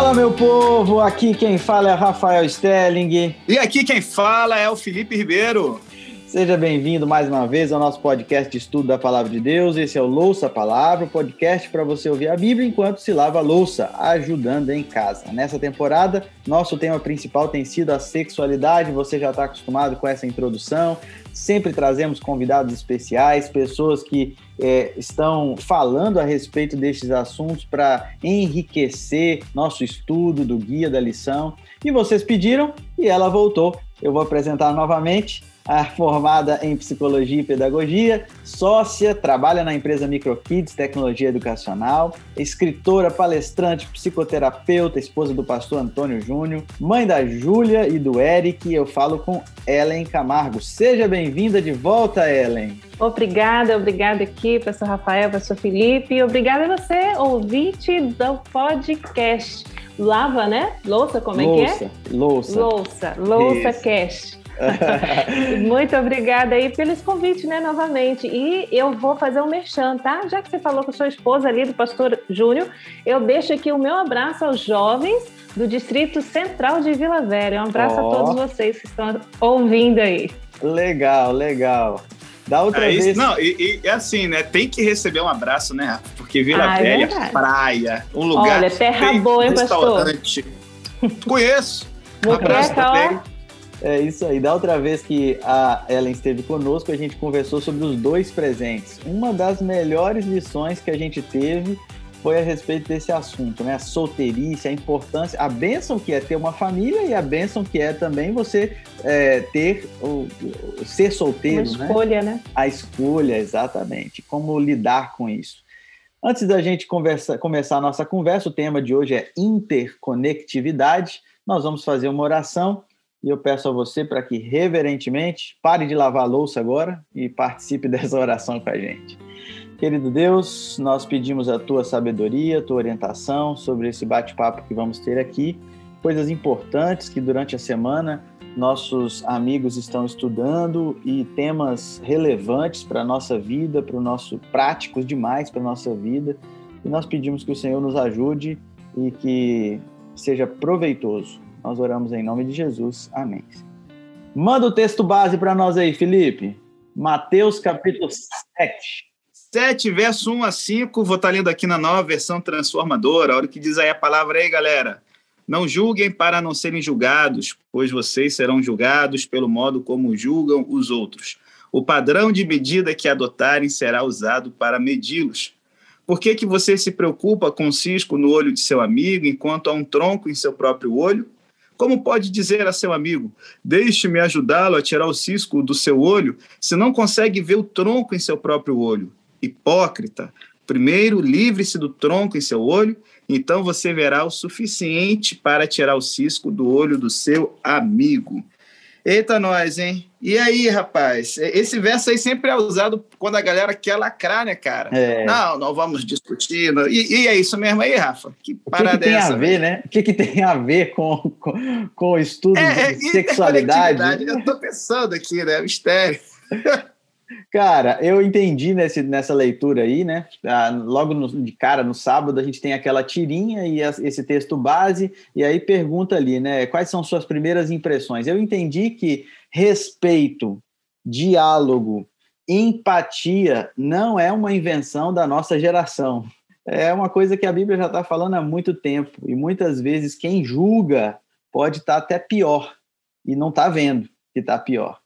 Fala, meu povo! Aqui quem fala é Rafael Stelling. E aqui quem fala é o Felipe Ribeiro. Seja bem-vindo mais uma vez ao nosso podcast de estudo da Palavra de Deus. Esse é o Louça Palavra, podcast para você ouvir a Bíblia enquanto se lava a louça, ajudando em casa. Nessa temporada, nosso tema principal tem sido a sexualidade. Você já está acostumado com essa introdução. Sempre trazemos convidados especiais, pessoas que é, estão falando a respeito destes assuntos para enriquecer nosso estudo do guia da lição. E vocês pediram e ela voltou. Eu vou apresentar novamente formada em psicologia e pedagogia, sócia, trabalha na empresa MicroKids Tecnologia Educacional, escritora, palestrante, psicoterapeuta, esposa do pastor Antônio Júnior, mãe da Júlia e do Eric. Eu falo com Ellen Camargo. Seja bem-vinda de volta, Ellen. Obrigada, obrigada aqui, pastor Rafael, pastor Felipe, obrigada a você, ouvinte do podcast. Lava, né? Louça, como louça, é que é? Louça. Louça, louça cast. Muito obrigada aí pelos convites, né, novamente. E eu vou fazer um merchan, tá? Já que você falou com sua esposa ali, do pastor Júnior, eu deixo aqui o meu abraço aos jovens do Distrito Central de Vila Velha. Um abraço oh. a todos vocês que estão ouvindo aí. Legal, legal. Da outra é vez. Não, e, e, é assim, né? Tem que receber um abraço, né? Porque Vila ah, é Velha, é praia, um lugar. Olha, terra boa, hein, pastor? Conheço. Moqueca, ó. É isso aí. Da outra vez que a Ellen esteve conosco, a gente conversou sobre os dois presentes. Uma das melhores lições que a gente teve foi a respeito desse assunto, né? A solteirice, a importância, a bênção que é ter uma família e a bênção que é também você é, ter o, ser solteiro, uma né? escolha, né? né? A escolha, exatamente. Como lidar com isso. Antes da gente conversa, começar a nossa conversa, o tema de hoje é interconectividade. Nós vamos fazer uma oração e eu peço a você para que, reverentemente, pare de lavar a louça agora e participe dessa oração com a gente. Querido Deus, nós pedimos a tua sabedoria, a tua orientação sobre esse bate-papo que vamos ter aqui, coisas importantes que durante a semana nossos amigos estão estudando e temas relevantes para a nossa vida, para o nosso práticos demais para a nossa vida. E nós pedimos que o Senhor nos ajude e que seja proveitoso nós oramos em nome de Jesus. Amém. Manda o texto base para nós aí, Felipe. Mateus capítulo 7. 7, verso 1 a 5. Vou estar tá lendo aqui na nova versão transformadora. Olha o que diz aí a palavra aí, galera. Não julguem para não serem julgados, pois vocês serão julgados pelo modo como julgam os outros. O padrão de medida que adotarem será usado para medi-los. Por que, que você se preocupa com o cisco no olho de seu amigo, enquanto há um tronco em seu próprio olho? Como pode dizer a seu amigo: Deixe-me ajudá-lo a tirar o cisco do seu olho, se não consegue ver o tronco em seu próprio olho? Hipócrita! Primeiro, livre-se do tronco em seu olho, então você verá o suficiente para tirar o cisco do olho do seu amigo. Eita, nós, hein? E aí, rapaz? Esse verso aí sempre é usado quando a galera quer lacrar, né, cara? É. Não, não vamos discutir. Não. E, e, é isso mesmo aí, Rafa? Que parada o que, que tem essa, a ver, né? O que, que tem a ver com, com, com o estudo é, de é, sexualidade? Eu tô pensando aqui, né? Mistério. Cara, eu entendi nesse, nessa leitura aí, né? Ah, logo no, de cara, no sábado, a gente tem aquela tirinha e a, esse texto base, e aí pergunta ali, né? Quais são suas primeiras impressões? Eu entendi que respeito, diálogo, empatia não é uma invenção da nossa geração. É uma coisa que a Bíblia já está falando há muito tempo, e muitas vezes quem julga pode estar tá até pior e não está vendo que está pior.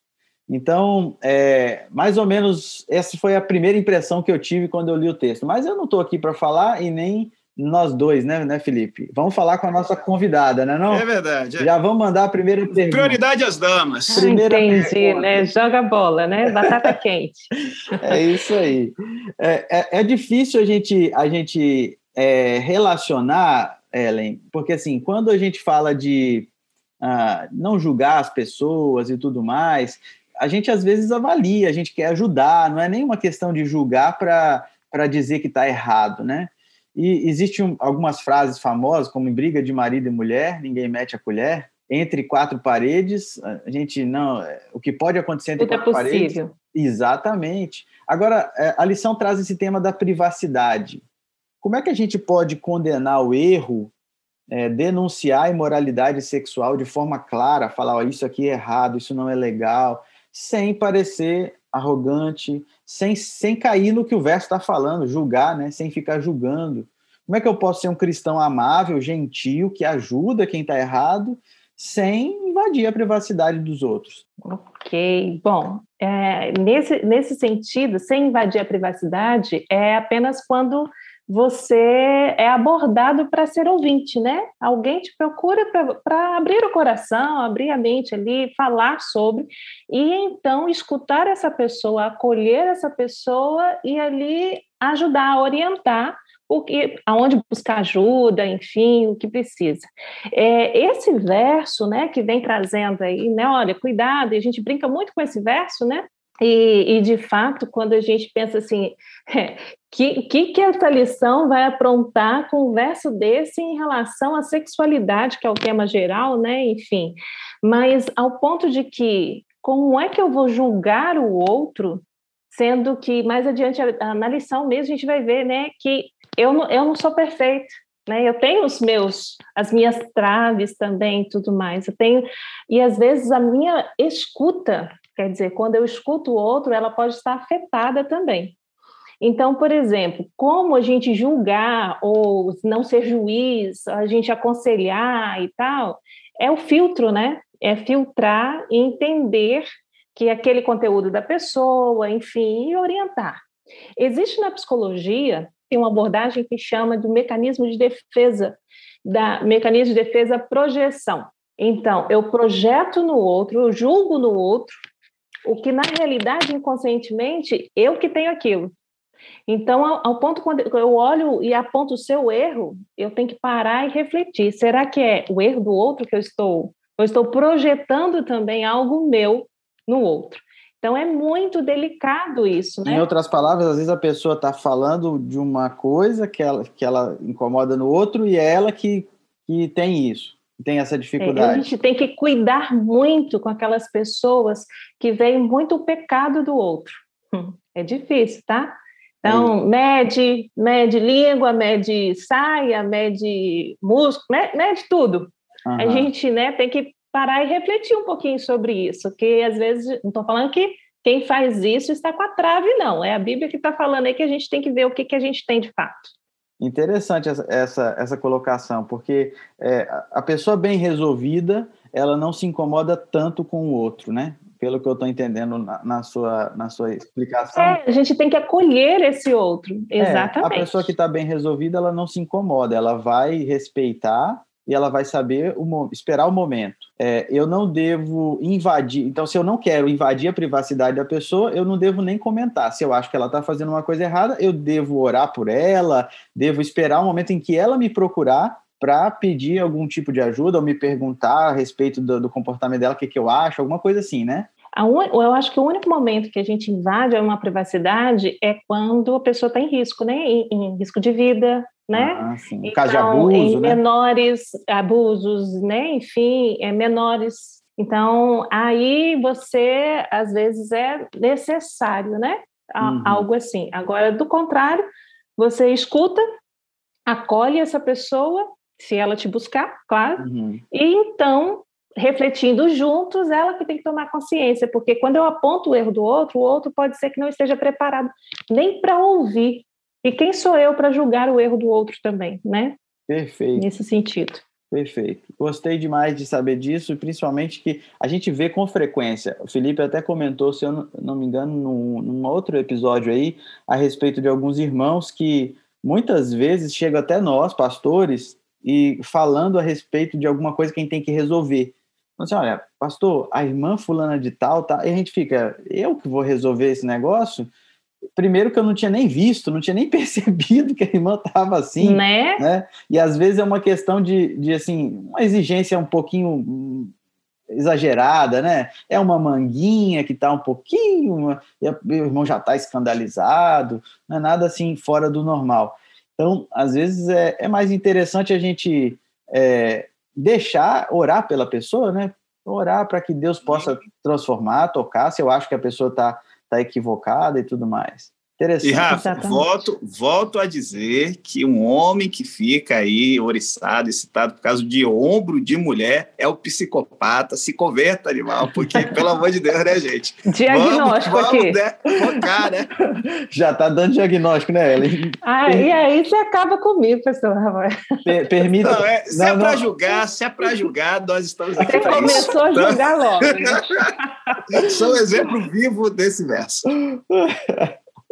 Então, é, mais ou menos, essa foi a primeira impressão que eu tive quando eu li o texto. Mas eu não estou aqui para falar e nem nós dois, né, né, Felipe? Vamos falar com a nossa convidada, né? Não? É verdade. É. Já vamos mandar a primeira pergunta. Prioridade às damas. Primeira Entendi, pergunta. né? Joga bola, né? Batata quente. É isso aí. É, é, é, difícil a gente, a gente é, relacionar, Ellen, porque assim, quando a gente fala de ah, não julgar as pessoas e tudo mais, a gente às vezes avalia, a gente quer ajudar, não é nenhuma questão de julgar para dizer que está errado, né? E existem algumas frases famosas, como em briga de marido e mulher, ninguém mete a colher. Entre quatro paredes, a gente não. O que pode acontecer entre Tudo é quatro é possível. paredes. Exatamente. Agora, é, a lição traz esse tema da privacidade. Como é que a gente pode condenar o erro é, denunciar a imoralidade sexual de forma clara, falar, oh, isso aqui é errado, isso não é legal, sem parecer arrogante, sem, sem cair no que o verso está falando, julgar, né? sem ficar julgando. Como é que eu posso ser um cristão amável, gentil, que ajuda quem está errado, sem invadir a privacidade dos outros? Ok, bom, é, nesse, nesse sentido, sem invadir a privacidade, é apenas quando você é abordado para ser ouvinte, né? Alguém te procura para abrir o coração, abrir a mente ali, falar sobre, e então escutar essa pessoa, acolher essa pessoa e ali ajudar, orientar o que, aonde buscar ajuda, enfim, o que precisa. É, esse verso, né, que vem trazendo aí, né, olha, cuidado, e a gente brinca muito com esse verso, né, e, e, de fato, quando a gente pensa assim, é, que, que, que essa lição vai aprontar com um verso desse em relação à sexualidade, que é o tema geral, né? Enfim, mas ao ponto de que como é que eu vou julgar o outro, sendo que mais adiante na lição mesmo a gente vai ver, né, que eu não, eu não sou perfeito, né? Eu tenho os meus, as minhas traves também, tudo mais. Eu tenho e às vezes a minha escuta Quer dizer, quando eu escuto o outro, ela pode estar afetada também. Então, por exemplo, como a gente julgar ou não ser juiz, a gente aconselhar e tal, é o filtro, né? É filtrar e entender que aquele conteúdo da pessoa, enfim, e orientar. Existe na psicologia tem uma abordagem que chama do mecanismo de defesa, da mecanismo de defesa projeção. Então, eu projeto no outro, eu julgo no outro, o que na realidade, inconscientemente, eu que tenho aquilo. Então, ao, ponto quando eu olho e aponto o seu erro, eu tenho que parar e refletir. Será que é o erro do outro que eu estou? Eu estou projetando também algo meu no outro. Então é muito delicado isso, né? Em outras palavras, às vezes a pessoa está falando de uma coisa que ela, que ela incomoda no outro e é ela que, que tem isso tem essa dificuldade. É, a gente tem que cuidar muito com aquelas pessoas que veem muito o pecado do outro. É difícil, tá? Então, mede, mede língua, mede saia, mede músculo, mede tudo. Uhum. A gente né, tem que parar e refletir um pouquinho sobre isso, que às vezes, não estou falando que quem faz isso está com a trave, não. É a Bíblia que está falando aí que a gente tem que ver o que, que a gente tem de fato. Interessante essa, essa, essa colocação, porque é, a pessoa bem resolvida, ela não se incomoda tanto com o outro, né? Pelo que eu estou entendendo na, na, sua, na sua explicação. É, a gente tem que acolher esse outro, exatamente. É, a pessoa que está bem resolvida, ela não se incomoda, ela vai respeitar e ela vai saber o, esperar o momento. É, eu não devo invadir. Então, se eu não quero invadir a privacidade da pessoa, eu não devo nem comentar. Se eu acho que ela está fazendo uma coisa errada, eu devo orar por ela, devo esperar o momento em que ela me procurar para pedir algum tipo de ajuda ou me perguntar a respeito do, do comportamento dela, o que, que eu acho, alguma coisa assim, né? Eu acho que o único momento que a gente invade uma privacidade é quando a pessoa está em risco, né? Em, em, risco de vida, né? Ah, sim. Então, caso de abuso, em né? menores abusos, né? Enfim, é menores. Então, aí você, às vezes, é necessário, né? Uhum. Algo assim. Agora, do contrário, você escuta, acolhe essa pessoa, se ela te buscar, claro, uhum. e então refletindo juntos, ela que tem que tomar consciência, porque quando eu aponto o erro do outro, o outro pode ser que não esteja preparado nem para ouvir. E quem sou eu para julgar o erro do outro também, né? Perfeito. Nesse sentido. Perfeito. Gostei demais de saber disso, principalmente que a gente vê com frequência. O Felipe até comentou, se eu não me engano, num, num outro episódio aí, a respeito de alguns irmãos que muitas vezes chegam até nós, pastores, e falando a respeito de alguma coisa que a gente tem que resolver. Então, assim, olha, pastor, a irmã fulana de tal, tá? E a gente fica, eu que vou resolver esse negócio? Primeiro que eu não tinha nem visto, não tinha nem percebido que a irmã estava assim, né? né? E às vezes é uma questão de, de, assim, uma exigência um pouquinho exagerada, né? É uma manguinha que está um pouquinho, e o irmão já está escandalizado, não é nada assim fora do normal. Então, às vezes é, é mais interessante a gente é, deixar orar pela pessoa, né? Orar para que Deus possa transformar, tocar, se eu acho que a pessoa está tá equivocada e tudo mais. Interessante. E, Rafa, volto, volto a dizer que um homem que fica aí oriçado, excitado por causa de ombro de mulher é o psicopata. Se converta, animal, porque, pelo amor de Deus, né, gente? Diagnóstico vamos, vamos, aqui. Né, focar, né? Já está dando diagnóstico, né, Ellen? Ah, e aí você acaba comigo, pessoal. Per permita. Não, é, se é não, é para julgar, se é para julgar, nós estamos aqui isso. Você começou a julgar logo. Né? Sou um exemplo vivo desse verso.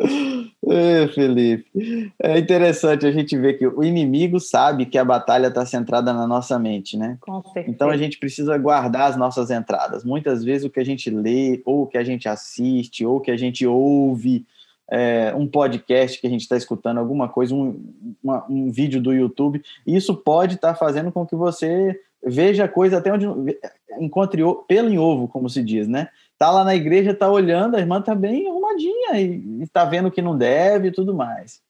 É, Felipe, é interessante a gente ver que o inimigo sabe que a batalha está centrada na nossa mente, né? Então a gente precisa guardar as nossas entradas. Muitas vezes o que a gente lê, ou o que a gente assiste, ou o que a gente ouve, é, um podcast que a gente está escutando, alguma coisa, um, uma, um vídeo do YouTube, isso pode estar tá fazendo com que você veja a coisa até onde encontre pelo em ovo, como se diz, né? Tá lá na igreja, tá olhando, a irmã tá bem arrumadinha e, está vendo que não deve e tudo mais.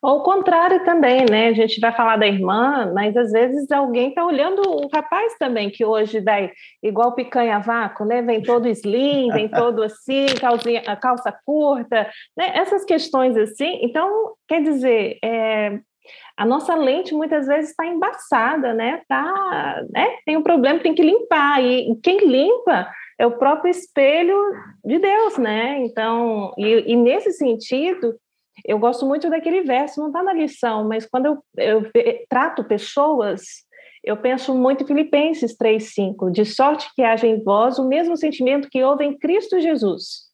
Ou o contrário também, né? A gente vai falar da irmã, mas às vezes alguém está olhando o rapaz também, que hoje dá igual picanha vácuo, né? Vem todo slim, vem todo assim, calcinha, calça curta, né? Essas questões assim. Então, quer dizer, é, a nossa lente muitas vezes está embaçada, né? Tá, né? Tem um problema, tem que limpar. E quem limpa é o próprio espelho de Deus, né? Então, e, e nesse sentido, eu gosto muito daquele verso, não está na lição, mas quando eu, eu trato pessoas, eu penso muito em Filipenses 3,5, de sorte que haja em vós o mesmo sentimento que houve em Cristo Jesus.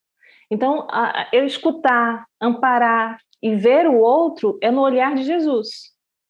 Então, eu escutar, amparar e ver o outro é no olhar de Jesus.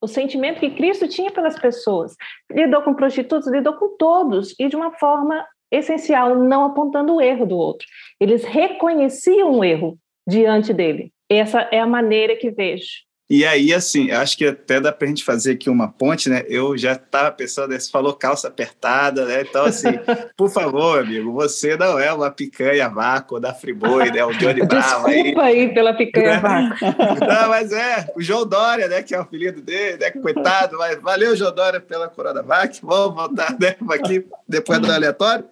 O sentimento que Cristo tinha pelas pessoas. Lidou com prostitutos, lidou com todos, e de uma forma essencial, não apontando o erro do outro. Eles reconheciam o erro diante dele. Essa é a maneira que vejo. E aí, assim, acho que até dá para a gente fazer aqui uma ponte, né? Eu já estava pensando, você falou calça apertada, né? Então, assim, por favor, amigo, você não é uma picanha vácuo da Friboi, né? O Johnny Bravo aí. Desculpa aí pela picanha vácuo. Não, mas é, o João Dória, né? Que é o apelido dele, né? Coitado, mas valeu, João Dória, pela Coronavac. Vamos voltar, né? Aqui, depois do aleatório.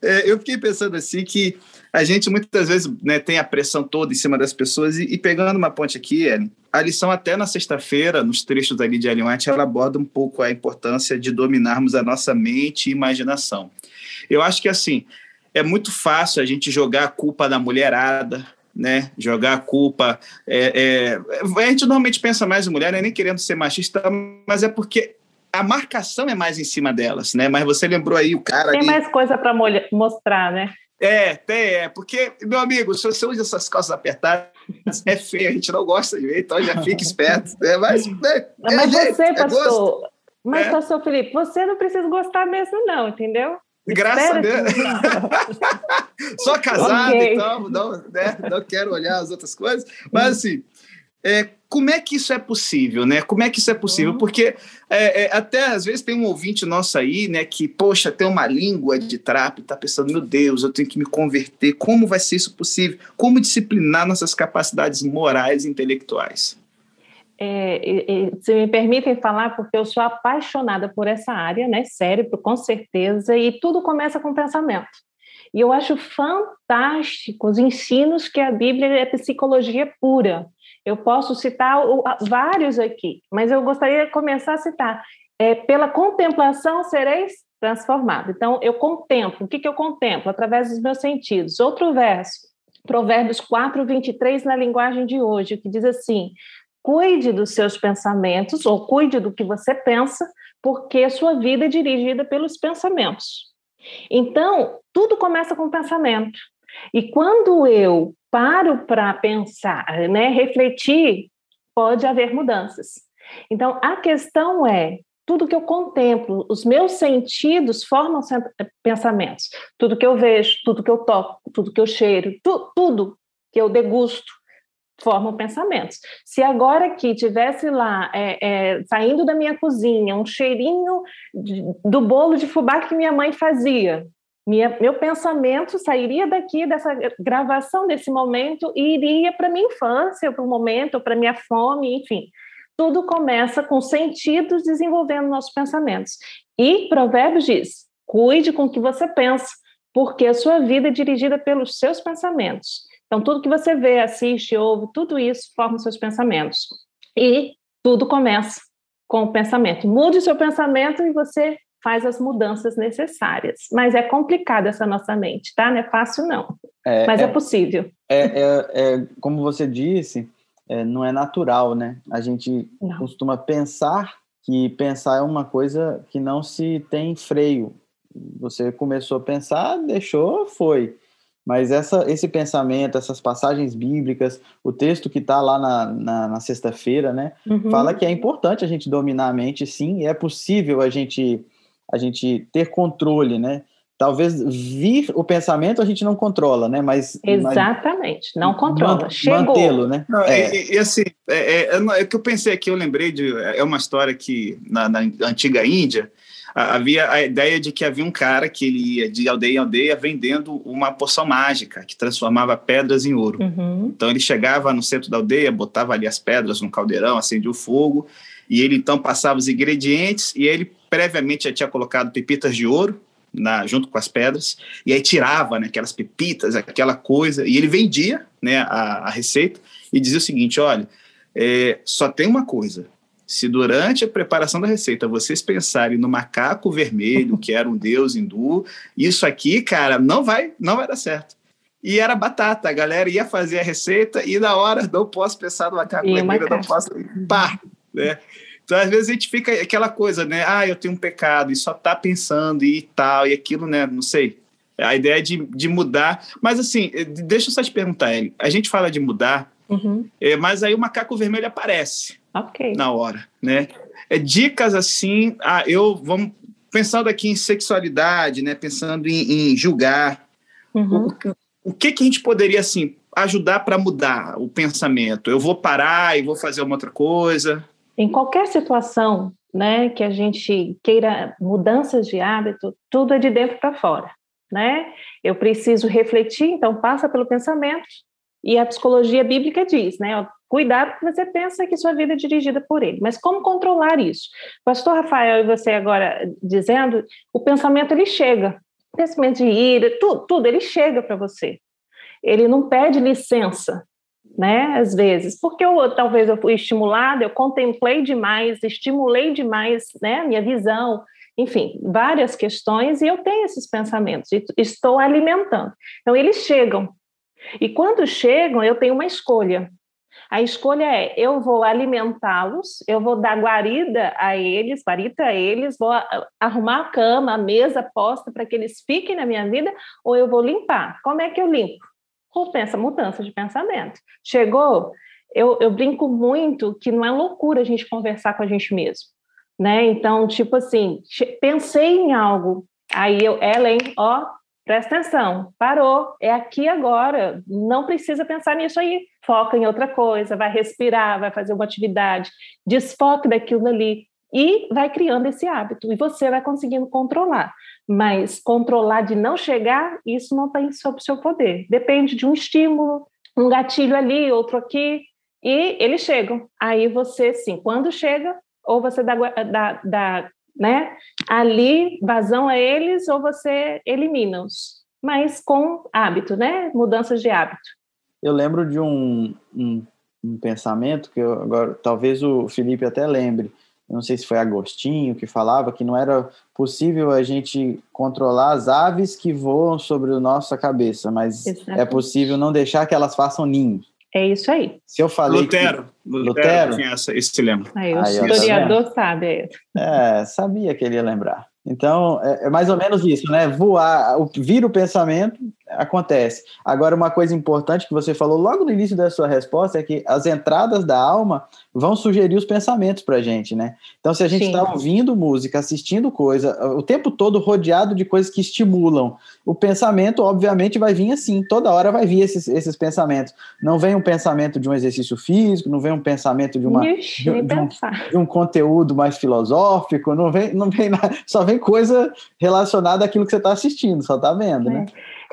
É, eu fiquei pensando, assim, que a gente muitas vezes né, tem a pressão toda em cima das pessoas e, e pegando uma ponte aqui, Ellen, a lição até na sexta-feira, nos trechos ali de Ellen White, ela aborda um pouco a importância de dominarmos a nossa mente e imaginação. Eu acho que assim, é muito fácil a gente jogar a culpa da mulherada, né? Jogar a culpa. É, é, a gente normalmente pensa mais em mulher, né? nem querendo ser machista, mas é porque a marcação é mais em cima delas, né? Mas você lembrou aí o cara. Tem ali... mais coisa para mostrar, né? É, tem, é. Porque, meu amigo, se você usa essas calças apertadas, é feio, a gente não gosta de ver, então já fica esperto. Né? Mas, né, é mas jeito, você, é pastor, mas, é. pastor Felipe, você não precisa gostar mesmo, não, entendeu? Graças a Deus. Só casado, okay. então, não, né, não quero olhar as outras coisas. Mas, assim, é, como é que isso é possível, né? Como é que isso é possível? Uhum. Porque é, é, até às vezes tem um ouvinte nosso aí, né, que, poxa, tem uma língua de trapo e tá pensando, meu Deus, eu tenho que me converter. Como vai ser isso possível? Como disciplinar nossas capacidades morais e intelectuais? É, se me permitem falar, porque eu sou apaixonada por essa área, né? Cérebro, com certeza, e tudo começa com pensamento. E eu acho fantástico os ensinos que a Bíblia é psicologia pura. Eu posso citar vários aqui, mas eu gostaria de começar a citar. É, pela contemplação sereis transformado. Então, eu contemplo. O que, que eu contemplo? Através dos meus sentidos. Outro verso, Provérbios 4, 23, na linguagem de hoje, que diz assim: cuide dos seus pensamentos, ou cuide do que você pensa, porque sua vida é dirigida pelos pensamentos. Então, tudo começa com o pensamento. E quando eu paro para pensar, né, refletir, pode haver mudanças. Então, a questão é, tudo que eu contemplo, os meus sentidos formam pensamentos. Tudo que eu vejo, tudo que eu toco, tudo que eu cheiro, tu, tudo que eu degusto, formam pensamentos. Se agora aqui tivesse lá, é, é, saindo da minha cozinha, um cheirinho de, do bolo de fubá que minha mãe fazia, minha, meu pensamento sairia daqui dessa gravação desse momento e iria para minha infância, para o momento, para minha fome, enfim. Tudo começa com sentidos desenvolvendo nossos pensamentos. E Provérbios diz: cuide com o que você pensa, porque a sua vida é dirigida pelos seus pensamentos. Então, tudo que você vê, assiste, ouve, tudo isso forma seus pensamentos. E tudo começa com o pensamento. Mude o seu pensamento e você faz as mudanças necessárias. Mas é complicado essa nossa mente, tá? Não é fácil, não. É, Mas é, é possível. É, é, é, como você disse, é, não é natural, né? A gente não. costuma pensar que pensar é uma coisa que não se tem freio. Você começou a pensar, deixou, foi. Mas essa, esse pensamento, essas passagens bíblicas, o texto que está lá na, na, na sexta-feira, né, uhum. fala que é importante a gente dominar a mente, sim, e é possível a gente, a gente ter controle, né? Talvez vir o pensamento a gente não controla, né? Mas exatamente, mas, não controla. Chegou. Mantê-lo, né? Não, é. E, e, assim, é, é, é, que eu pensei aqui, eu lembrei de é uma história que na, na antiga Índia havia a ideia de que havia um cara que ele ia de aldeia em aldeia vendendo uma poção mágica que transformava pedras em ouro. Uhum. Então ele chegava no centro da aldeia, botava ali as pedras no caldeirão, acendia o fogo, e ele então passava os ingredientes e ele previamente já tinha colocado pepitas de ouro na, junto com as pedras, e aí tirava né, aquelas pepitas, aquela coisa, e ele vendia né, a, a receita e dizia o seguinte: olha, é, só tem uma coisa, se durante a preparação da receita vocês pensarem no macaco vermelho, que era um deus hindu, isso aqui, cara, não vai, não vai dar certo. E era batata, a galera ia fazer a receita e na hora não posso pensar no macaco vermelho, não posso, pá, né? Então, às vezes a gente fica aquela coisa, né? Ah, eu tenho um pecado e só tá pensando e tal, e aquilo, né? Não sei. A ideia de, de mudar. Mas, assim, deixa eu só te perguntar, Eli. A gente fala de mudar, uhum. é, mas aí o macaco vermelho aparece okay. na hora, né? É, dicas assim, ah, eu vamos pensando aqui em sexualidade, né? Pensando em, em julgar, uhum. o, o, que que a gente poderia assim ajudar para mudar o pensamento? Eu vou parar e vou fazer uma outra coisa? Em qualquer situação, né, que a gente queira mudanças de hábito, tudo é de dentro para fora, né? Eu preciso refletir, então passa pelo pensamento. E a psicologia bíblica diz, né? Cuidado que você pensa que sua vida é dirigida por ele. Mas como controlar isso? Pastor Rafael e você agora dizendo, o pensamento ele chega. Pensamento de ira, tudo, tudo ele chega para você. Ele não pede licença, né? Às vezes, porque eu talvez eu fui estimulada, eu contemplei demais, estimulei demais, né? Minha visão, enfim, várias questões e eu tenho esses pensamentos e estou alimentando. Então eles chegam e quando chegam eu tenho uma escolha. A escolha é: eu vou alimentá-los, eu vou dar guarida a eles, guarita a eles, vou arrumar a cama, a mesa posta para que eles fiquem na minha vida, ou eu vou limpar. Como é que eu limpo? Pensa, mudança de pensamento. Chegou, eu, eu brinco muito que não é loucura a gente conversar com a gente mesmo. Né? Então, tipo assim, pensei em algo, aí eu, Ellen, ó, Presta atenção, parou, é aqui agora, não precisa pensar nisso aí. Foca em outra coisa, vai respirar, vai fazer uma atividade, desfoque daquilo ali e vai criando esse hábito. E você vai conseguindo controlar. Mas controlar de não chegar, isso não está sob seu poder. Depende de um estímulo, um gatilho ali, outro aqui, e eles chegam. Aí você, sim, quando chega, ou você dá, dá, dá né? Ali, vazão a eles ou você elimina-os, mas com hábito, né? Mudanças de hábito. Eu lembro de um, um, um pensamento que eu, agora talvez o Felipe até lembre. Não sei se foi Agostinho que falava que não era possível a gente controlar as aves que voam sobre a nossa cabeça, mas é Exatamente. é possível não deixar que elas façam ninhos. É isso aí. Se eu falei. Lutero. Que... Lutero, Lutero tinha essa, esse lema. Aí, o aí, historiador sabe. É, sabia que ele ia lembrar. Então, é, é, mais ou menos isso, né? Voar, vir o pensamento, acontece. Agora, uma coisa importante que você falou logo no início da sua resposta é que as entradas da alma vão sugerir os pensamentos para a gente, né? Então, se a gente está ouvindo música, assistindo coisa, o tempo todo rodeado de coisas que estimulam, o pensamento, obviamente, vai vir assim, toda hora vai vir esses, esses pensamentos. Não vem um pensamento de um exercício físico, não vem um pensamento de, uma, Ixi, de, de, um, de um conteúdo mais filosófico, não vem, não vem nada, só vem coisa relacionada àquilo que você está assistindo, só está vendo, né?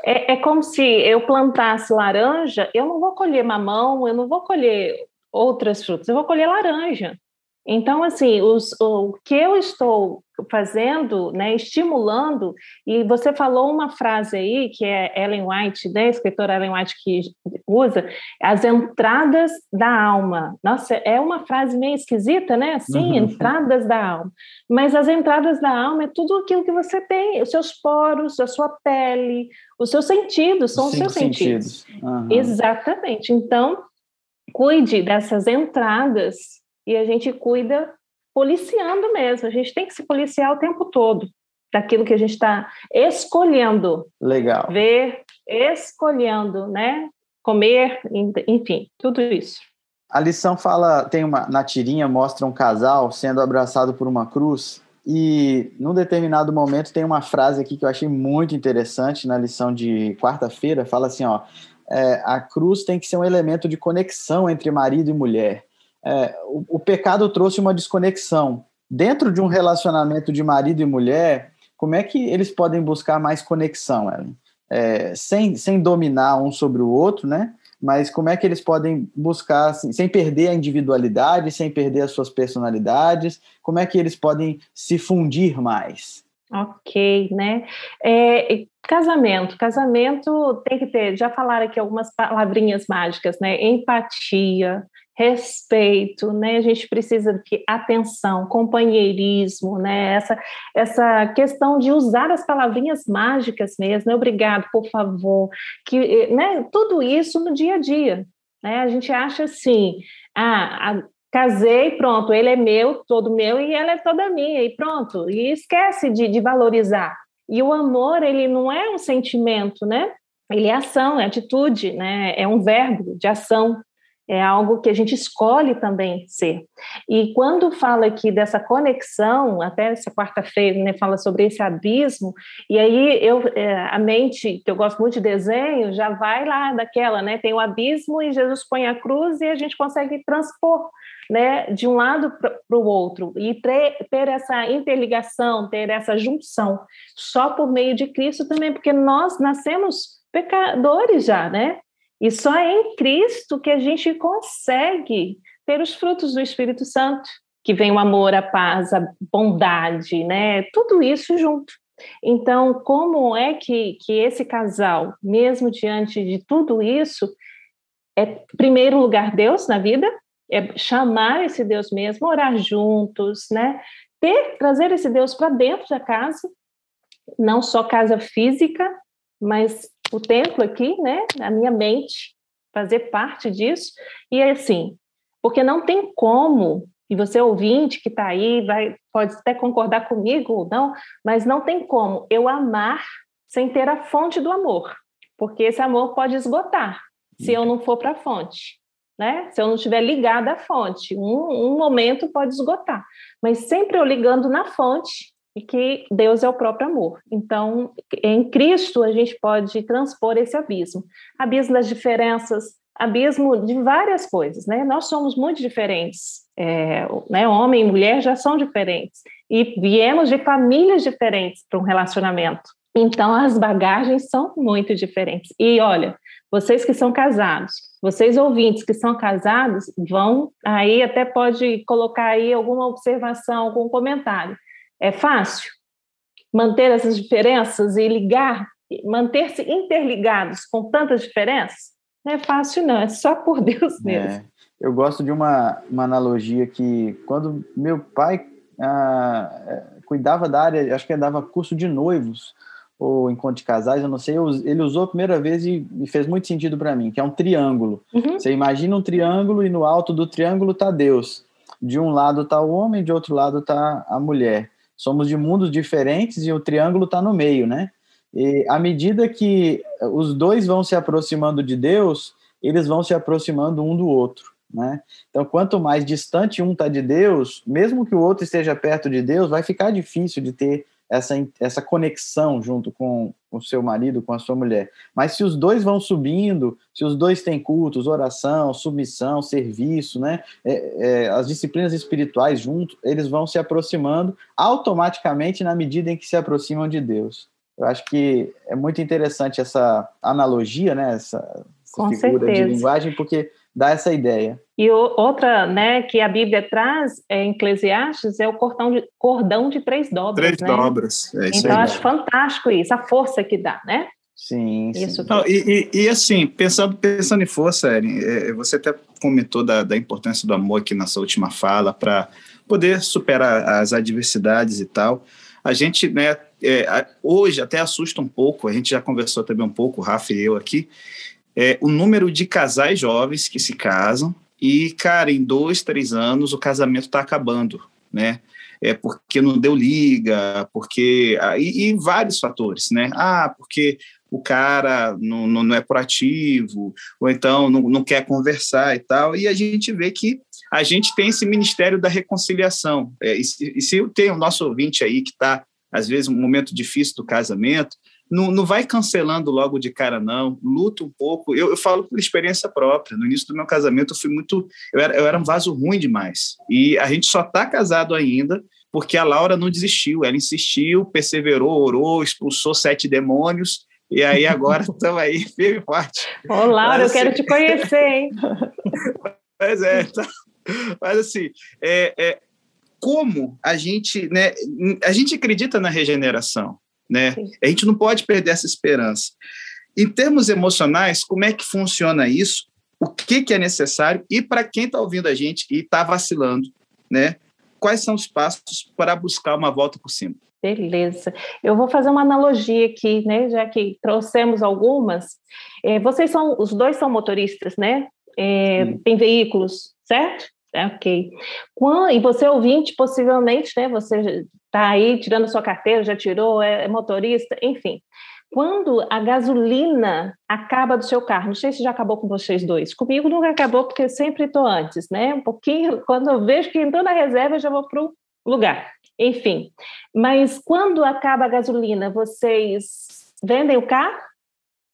É, é como se eu plantasse laranja, eu não vou colher mamão, eu não vou colher outras frutas, eu vou colher laranja. Então, assim, os, o que eu estou fazendo, né, estimulando, e você falou uma frase aí, que é Ellen White, né, a escritora Ellen White que usa, as entradas da alma. Nossa, é uma frase meio esquisita, né? Sim, uhum. entradas da alma. Mas as entradas da alma é tudo aquilo que você tem, os seus poros, a sua pele, os seus sentidos, são os, os seus sentidos. sentidos. Uhum. Exatamente. Então, cuide dessas entradas e a gente cuida policiando mesmo. A gente tem que se policiar o tempo todo daquilo que a gente está escolhendo. Legal. Ver, escolhendo, né? Comer, enfim, tudo isso. A lição fala, tem uma na tirinha mostra um casal sendo abraçado por uma cruz e num determinado momento tem uma frase aqui que eu achei muito interessante na lição de quarta-feira, fala assim, ó, é, a cruz tem que ser um elemento de conexão entre marido e mulher é, o, o pecado trouxe uma desconexão. Dentro de um relacionamento de marido e mulher, como é que eles podem buscar mais conexão, Ellen? É, sem, sem dominar um sobre o outro, né? Mas como é que eles podem buscar, assim, sem perder a individualidade, sem perder as suas personalidades, como é que eles podem se fundir mais? Ok, né? É, casamento, casamento tem que ter, já falaram aqui algumas palavrinhas mágicas, né? Empatia, respeito, né? A gente precisa de atenção, companheirismo, né? Essa, essa questão de usar as palavrinhas mágicas mesmo, né? Obrigado, por favor, que, né? Tudo isso no dia a dia, né? A gente acha assim, ah, a, casei, pronto, ele é meu, todo meu e ela é toda minha e pronto, e esquece de, de valorizar. E o amor, ele não é um sentimento, né? Ele é ação, é atitude, né? É um verbo de ação, é algo que a gente escolhe também ser. E quando fala aqui dessa conexão, até essa quarta-feira, né, fala sobre esse abismo, e aí eu, é, a mente, que eu gosto muito de desenho, já vai lá daquela, né, tem o abismo e Jesus põe a cruz e a gente consegue transpor, né, de um lado para o outro, e ter, ter essa interligação, ter essa junção, só por meio de Cristo também, porque nós nascemos pecadores já, né? E só em Cristo que a gente consegue ter os frutos do Espírito Santo, que vem o amor, a paz, a bondade, né? Tudo isso junto. Então, como é que, que esse casal, mesmo diante de tudo isso, é, primeiro lugar, Deus na vida, é chamar esse Deus mesmo, orar juntos, né? Ter, trazer esse Deus para dentro da casa, não só casa física, mas o templo aqui, né, a minha mente, fazer parte disso. E assim, porque não tem como, e você ouvinte que está aí, vai, pode até concordar comigo ou não, mas não tem como eu amar sem ter a fonte do amor, porque esse amor pode esgotar se eu não for para a fonte. Né? Se eu não estiver ligada à fonte, um, um momento pode esgotar, mas sempre eu ligando na fonte, e que Deus é o próprio amor. Então, em Cristo, a gente pode transpor esse abismo abismo das diferenças, abismo de várias coisas, né? Nós somos muito diferentes, é, né? Homem e mulher já são diferentes e viemos de famílias diferentes para um relacionamento. Então, as bagagens são muito diferentes. E olha, vocês que são casados, vocês ouvintes que são casados, vão aí até pode colocar aí alguma observação, algum comentário é fácil manter essas diferenças e ligar, manter-se interligados com tantas diferenças? Não é fácil, não, é só por Deus é. mesmo. É, eu gosto de uma, uma analogia que quando meu pai ah, é, cuidava da área, acho que dava curso de noivos ou encontro de casais, eu não sei, ele usou a primeira vez e, fez muito sentido para mim, que é um triângulo. Uhum. Você imagina um triângulo e no alto do triângulo está Deus. De um lado está o homem, de outro lado está a mulher somos de mundos diferentes e o triângulo está no meio, né? E à medida que os dois vão se aproximando de Deus, eles vão se aproximando um do outro, né? Então, quanto mais distante um está de Deus, mesmo que o outro esteja perto de Deus, vai ficar difícil de ter essa, essa conexão junto com o seu marido, com a sua mulher. Mas se os dois vão subindo, se os dois têm cultos, oração, submissão, serviço, né, é, é, as disciplinas espirituais junto, eles vão se aproximando automaticamente na medida em que se aproximam de Deus. Eu acho que é muito interessante essa analogia, né, essa, essa figura certeza. de linguagem, porque dá essa ideia. E outra, né, que a Bíblia traz é, em Eclesiastes é o cordão de, cordão de três dobras. Três né? dobras. É então, acho fantástico isso, a força que dá, né? Sim, Isso Não, e, e, e, assim, pensando, pensando em força, Eren, é, você até comentou da, da importância do amor aqui nessa última fala para poder superar as adversidades e tal. A gente, né, é, hoje até assusta um pouco, a gente já conversou também um pouco, o Rafa e eu aqui, é, o número de casais jovens que se casam e, cara, em dois, três anos o casamento está acabando, né? É porque não deu liga, porque. E, e, vários fatores, né? Ah, porque o cara não, não, não é proativo, ou então não, não quer conversar e tal. E a gente vê que a gente tem esse ministério da reconciliação. É, e, se, e se tem o nosso ouvinte aí que está, às vezes, um momento difícil do casamento, não, não vai cancelando logo de cara, não. Luta um pouco. Eu, eu falo por experiência própria. No início do meu casamento, eu fui muito. Eu era, eu era um vaso ruim demais. E a gente só está casado ainda porque a Laura não desistiu. Ela insistiu, perseverou, orou, expulsou sete demônios e aí agora estamos aí, firme e forte. Ô, Laura, mas, eu quero assim, te conhecer, hein? Pois é, então, mas assim, é, é, como a gente, né, a gente acredita na regeneração, né? Sim. A gente não pode perder essa esperança. Em termos emocionais, como é que funciona isso? O que, que é necessário? E para quem está ouvindo a gente e está vacilando, né? Quais são os passos para buscar uma volta por cima? Beleza. Eu vou fazer uma analogia aqui, né? Já que trouxemos algumas. É, vocês são, os dois são motoristas, né? É, tem veículos, certo? É, ok. E você ouvinte, possivelmente, né? Você está aí tirando sua carteira, já tirou, é, é motorista, enfim. Quando a gasolina acaba do seu carro, não sei se já acabou com vocês dois. Comigo nunca acabou, porque sempre estou antes, né? Um pouquinho, quando eu vejo que entrou na reserva, eu já vou para o lugar. Enfim, mas quando acaba a gasolina, vocês vendem o carro?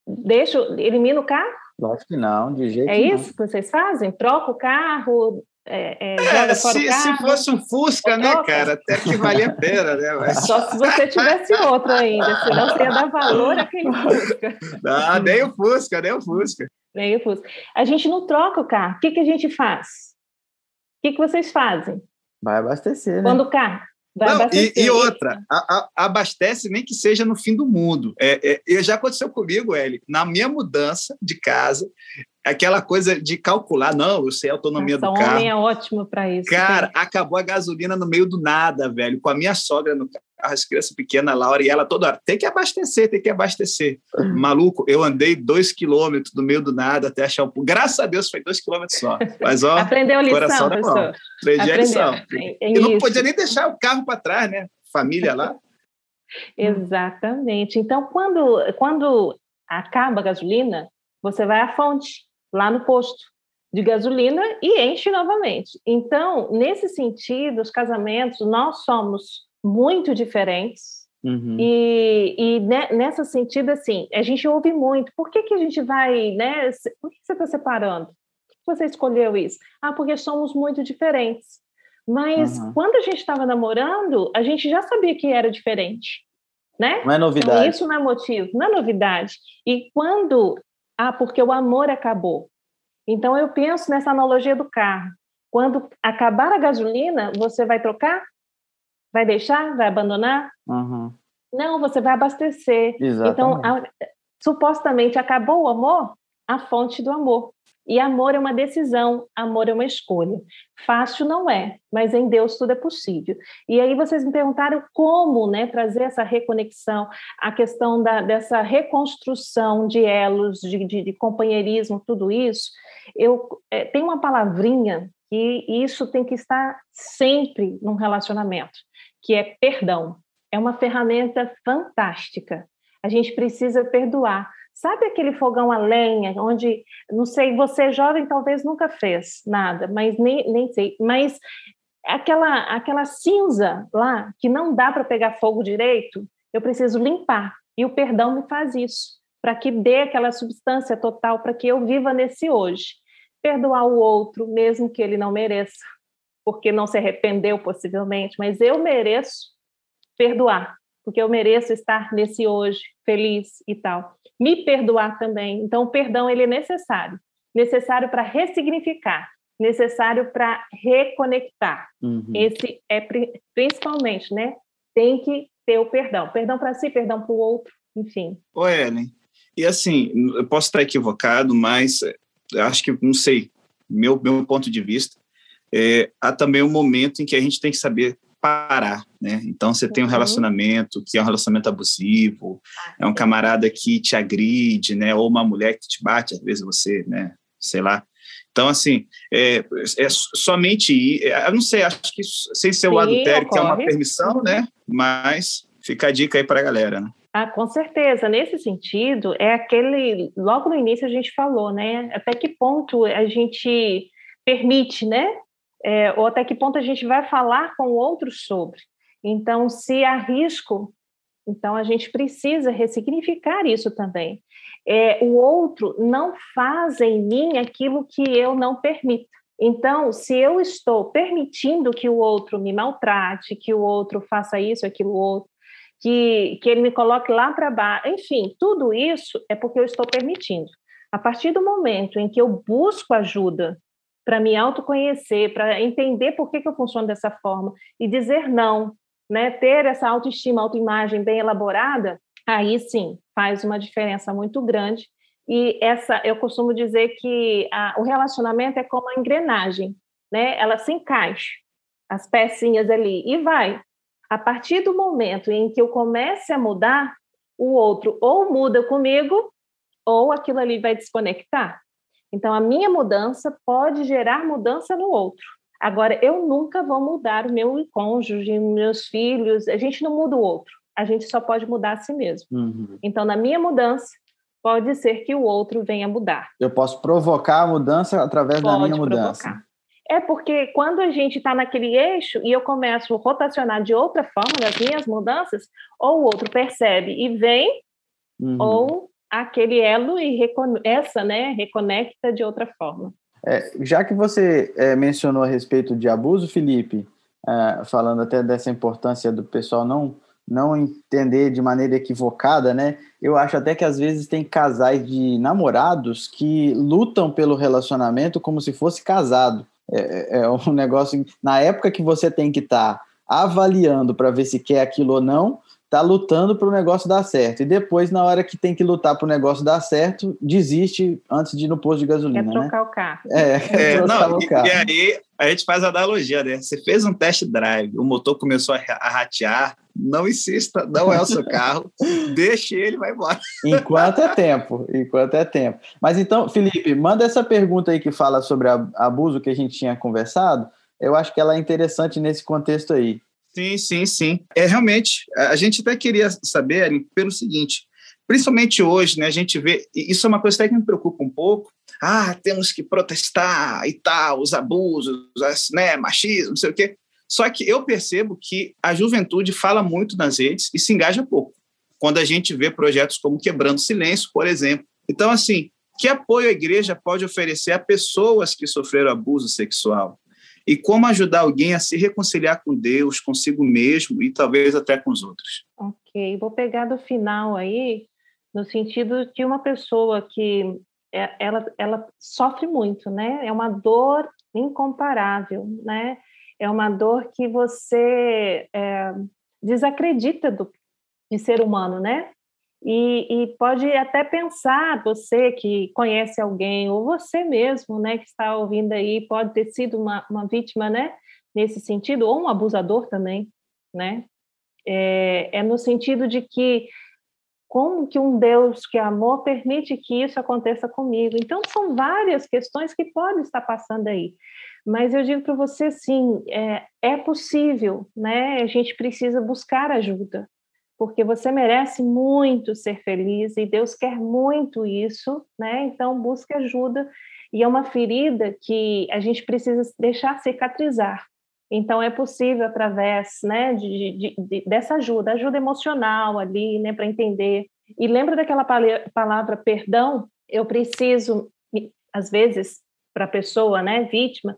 Deixam, eliminam o carro? Lógico que não, de jeito É isso que vocês fazem? Troca o carro? É, é, é se, se, fosse um Fusca, né, cara, até que valia a pena, né? Mas... Só se você tivesse outro ainda, senão você ia dar valor àquele Fusca. Não, nem o Fusca, nem o Fusca. Nem o Fusca. A gente não troca o carro. O que, que a gente faz? O que, que vocês fazem? Vai abastecer, né? Quando o carro não, e, e, outra, a, a, abastece nem que seja no fim do mundo. É, é, já aconteceu comigo, Eli, na minha mudança de casa, aquela coisa de calcular, não, eu sei a autonomia Nossa, do carro. homem é ótimo para isso. Cara, acabou a gasolina no meio do nada, velho, com a minha sogra no carro, as crianças pequenas, Laura, e ela toda hora, tem que abastecer, tem que abastecer. Maluco, eu andei dois quilômetros no meio do nada até achar um... Graças a Deus foi dois quilômetros só. Mas, ó, Aprendeu a lição, professor. Aprendi a lição. É, é eu não podia nem deixar o carro para trás, né? Família lá. Exatamente. Então, quando, quando acaba a gasolina, você vai à fonte lá no posto de gasolina e enche novamente. Então, nesse sentido, os casamentos, nós somos muito diferentes. Uhum. E, e nessa sentido, assim, a gente ouve muito. Por que, que a gente vai, né? Por que você está separando? Por que você escolheu isso? Ah, porque somos muito diferentes. Mas uhum. quando a gente estava namorando, a gente já sabia que era diferente, né? Não é novidade. Então, isso não é motivo, não é novidade. E quando, ah, porque o amor acabou. Então, eu penso nessa analogia do carro. Quando acabar a gasolina, você vai trocar? Vai deixar? Vai abandonar? Uhum. Não, você vai abastecer. Exatamente. Então, a, supostamente acabou o amor, a fonte do amor. E amor é uma decisão, amor é uma escolha. Fácil não é, mas em Deus tudo é possível. E aí vocês me perguntaram como né, trazer essa reconexão, a questão da, dessa reconstrução de elos, de, de, de companheirismo, tudo isso. Eu é, tem uma palavrinha que isso tem que estar sempre num relacionamento, que é perdão. É uma ferramenta fantástica. A gente precisa perdoar. Sabe aquele fogão a lenha, onde, não sei, você jovem talvez nunca fez nada, mas nem, nem sei, mas aquela, aquela cinza lá, que não dá para pegar fogo direito, eu preciso limpar. E o perdão me faz isso, para que dê aquela substância total, para que eu viva nesse hoje. Perdoar o outro, mesmo que ele não mereça, porque não se arrependeu possivelmente, mas eu mereço perdoar, porque eu mereço estar nesse hoje feliz e tal me perdoar também. Então, o perdão ele é necessário. necessário para ressignificar, necessário para reconectar. Uhum. Esse é principalmente, né? Tem que ter o perdão. Perdão para si, perdão para o outro, enfim. Ô, Ellen, e assim, eu posso estar equivocado, mas acho que, não sei, meu, meu ponto de vista, é, há também um momento em que a gente tem que saber parar, né? Então você tem um uhum. relacionamento que é um relacionamento abusivo, é um camarada que te agride, né? Ou uma mulher que te bate, às vezes você, né? Sei lá. Então, assim, é, é somente, é, eu não sei, acho que sem ser o adultério, ocorre. que é uma permissão, né? Mas fica a dica aí para a galera, né? Ah, com certeza. Nesse sentido, é aquele. Logo no início a gente falou, né? Até que ponto a gente permite, né? É, ou até que ponto a gente vai falar com outros sobre. Então, se há risco, então a gente precisa ressignificar isso também. É, o outro não faz em mim aquilo que eu não permito. Então, se eu estou permitindo que o outro me maltrate, que o outro faça isso, aquilo outro, que, que ele me coloque lá para baixo, enfim, tudo isso é porque eu estou permitindo. A partir do momento em que eu busco ajuda para me autoconhecer, para entender por que, que eu funciono dessa forma e dizer não, né, ter essa autoestima, autoimagem bem elaborada, aí sim faz uma diferença muito grande. E essa, eu costumo dizer que a, o relacionamento é como a engrenagem, né? Ela se encaixa, as pecinhas ali e vai. A partir do momento em que eu comece a mudar, o outro ou muda comigo, ou aquilo ali vai desconectar. Então, a minha mudança pode gerar mudança no outro. Agora, eu nunca vou mudar o meu cônjuge, meus filhos, a gente não muda o outro, a gente só pode mudar a si mesmo. Uhum. Então, na minha mudança, pode ser que o outro venha mudar. Eu posso provocar a mudança através pode da minha mudança. Provocar. É porque quando a gente está naquele eixo e eu começo a rotacionar de outra forma nas minhas mudanças, ou o outro percebe e vem, uhum. ou aquele elo e essa, né, reconecta de outra forma. É, já que você é, mencionou a respeito de abuso, Felipe, é, falando até dessa importância do pessoal não não entender de maneira equivocada, né? Eu acho até que às vezes tem casais de namorados que lutam pelo relacionamento como se fosse casado. É, é, é um negócio. Na época que você tem que estar tá avaliando para ver se quer aquilo ou não, tá lutando para o negócio dar certo. E depois, na hora que tem que lutar para o negócio dar certo, desiste antes de ir no posto de gasolina. Quer trocar né? o carro. É, quer é, trocar não, o carro. E, e, aí a gente faz a analogia, né? Você fez um test drive, o motor começou a, a ratear, não insista, não é o seu carro, deixe ele, vai embora. Enquanto é tempo, enquanto é tempo. Mas então, Felipe, manda essa pergunta aí que fala sobre abuso que a gente tinha conversado. Eu acho que ela é interessante nesse contexto aí. Sim, sim, sim. É realmente, a gente até queria saber pelo seguinte, principalmente hoje, né, a gente vê, isso é uma coisa que me preocupa um pouco, ah, temos que protestar e tal, os abusos, né, machismo, não sei o quê. Só que eu percebo que a juventude fala muito nas redes e se engaja pouco. Quando a gente vê projetos como Quebrando Silêncio, por exemplo. Então, assim, que apoio a igreja pode oferecer a pessoas que sofreram abuso sexual? E como ajudar alguém a se reconciliar com Deus, consigo mesmo e talvez até com os outros. Ok, vou pegar do final aí, no sentido de uma pessoa que é, ela, ela sofre muito, né? É uma dor incomparável, né? É uma dor que você é, desacredita do, de ser humano, né? E, e, pode até pensar, você que conhece alguém, ou você mesmo, né, que está ouvindo aí, pode ter sido uma, uma vítima, né, nesse sentido, ou um abusador também, né? É, é no sentido de que como que um Deus que é amor permite que isso aconteça comigo? Então, são várias questões que podem estar passando aí. Mas eu digo para você, sim, é, é possível, né? A gente precisa buscar ajuda porque você merece muito ser feliz e Deus quer muito isso, né? Então busque ajuda e é uma ferida que a gente precisa deixar cicatrizar. Então é possível através, né, de, de, de dessa ajuda, ajuda emocional ali, né, para entender. E lembra daquela palavra perdão? Eu preciso, às vezes, para a pessoa, né, vítima,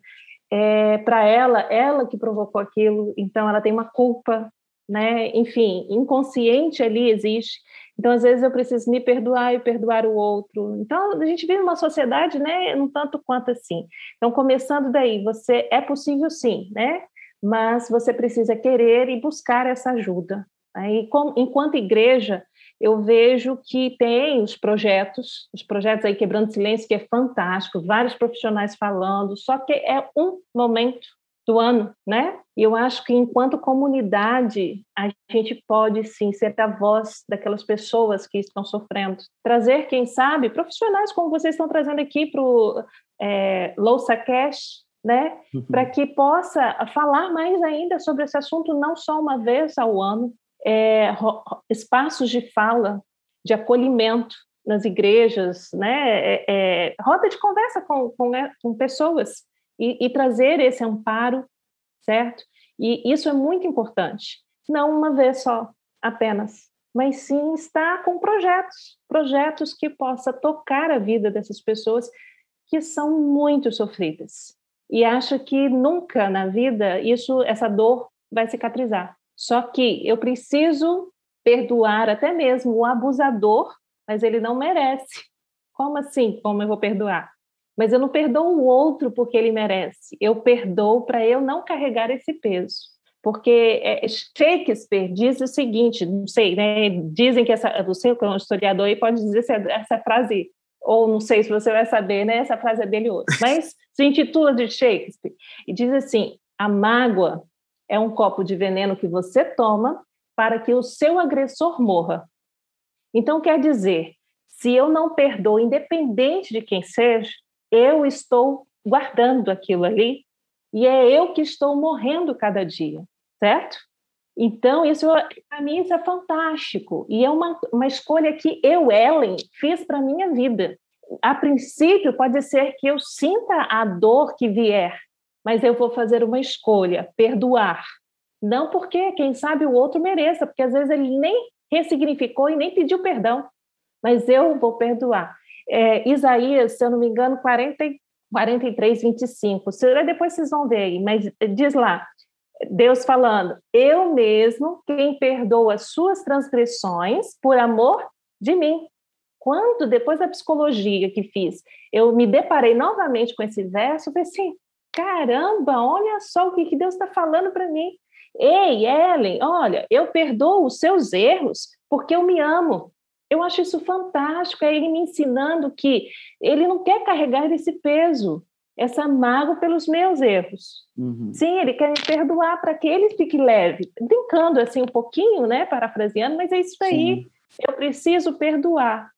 é, para ela, ela que provocou aquilo, então ela tem uma culpa, né? Enfim, inconsciente ali existe. Então, às vezes, eu preciso me perdoar e perdoar o outro. Então, a gente vive uma sociedade, né, um tanto quanto assim. Então, começando daí, você é possível sim, né? Mas você precisa querer e buscar essa ajuda. Aí, enquanto igreja, eu vejo que tem os projetos, os projetos aí Quebrando Silêncio, que é fantástico, vários profissionais falando, só que é um momento do ano, né? E eu acho que enquanto comunidade a gente pode sim ser a voz daquelas pessoas que estão sofrendo, trazer quem sabe profissionais como vocês estão trazendo aqui para o é, Louça Cash, né? Uhum. Para que possa falar mais ainda sobre esse assunto não só uma vez ao ano, é, espaços de fala, de acolhimento nas igrejas, né? É, é roda de conversa com, com, né, com pessoas e, e trazer esse amparo, certo? E isso é muito importante. Não uma vez só, apenas, mas sim estar com projetos, projetos que possa tocar a vida dessas pessoas que são muito sofridas. E acho que nunca na vida isso, essa dor vai cicatrizar. Só que eu preciso perdoar até mesmo o abusador, mas ele não merece. Como assim? Como eu vou perdoar? Mas eu não perdoo o outro porque ele merece. Eu perdoo para eu não carregar esse peso. Porque é, Shakespeare diz o seguinte, não sei, né? Dizem que essa, você que é um historiador aí pode dizer essa, essa frase ou não sei se você vai saber, né? Essa frase é dele hoje. Mas se intitula de Shakespeare e diz assim: a mágoa é um copo de veneno que você toma para que o seu agressor morra. Então, quer dizer, se eu não perdoo, independente de quem seja, eu estou guardando aquilo ali e é eu que estou morrendo cada dia, certo? Então, isso para mim isso é fantástico e é uma, uma escolha que eu, Ellen, fiz para minha vida. A princípio, pode ser que eu sinta a dor que vier, mas eu vou fazer uma escolha, perdoar. Não porque, quem sabe, o outro mereça, porque às vezes ele nem ressignificou e nem pediu perdão, mas eu vou perdoar. É, Isaías, se eu não me engano, 40, 43, 25. Depois vocês vão ver mas diz lá, Deus falando, eu mesmo quem perdoa as suas transgressões por amor de mim. Quando, depois da psicologia que fiz, eu me deparei novamente com esse verso, falei assim, caramba, olha só o que, Deus está falando para mim. Ei, Ellen, olha, eu perdoo os seus erros porque eu me amo. Eu acho isso fantástico, é ele me ensinando que ele não quer carregar esse peso, essa mágoa pelos meus erros. Uhum. Sim, ele quer me perdoar para que ele fique leve, brincando assim um pouquinho, né, parafraseando, mas é isso aí. Sim. Eu preciso perdoar.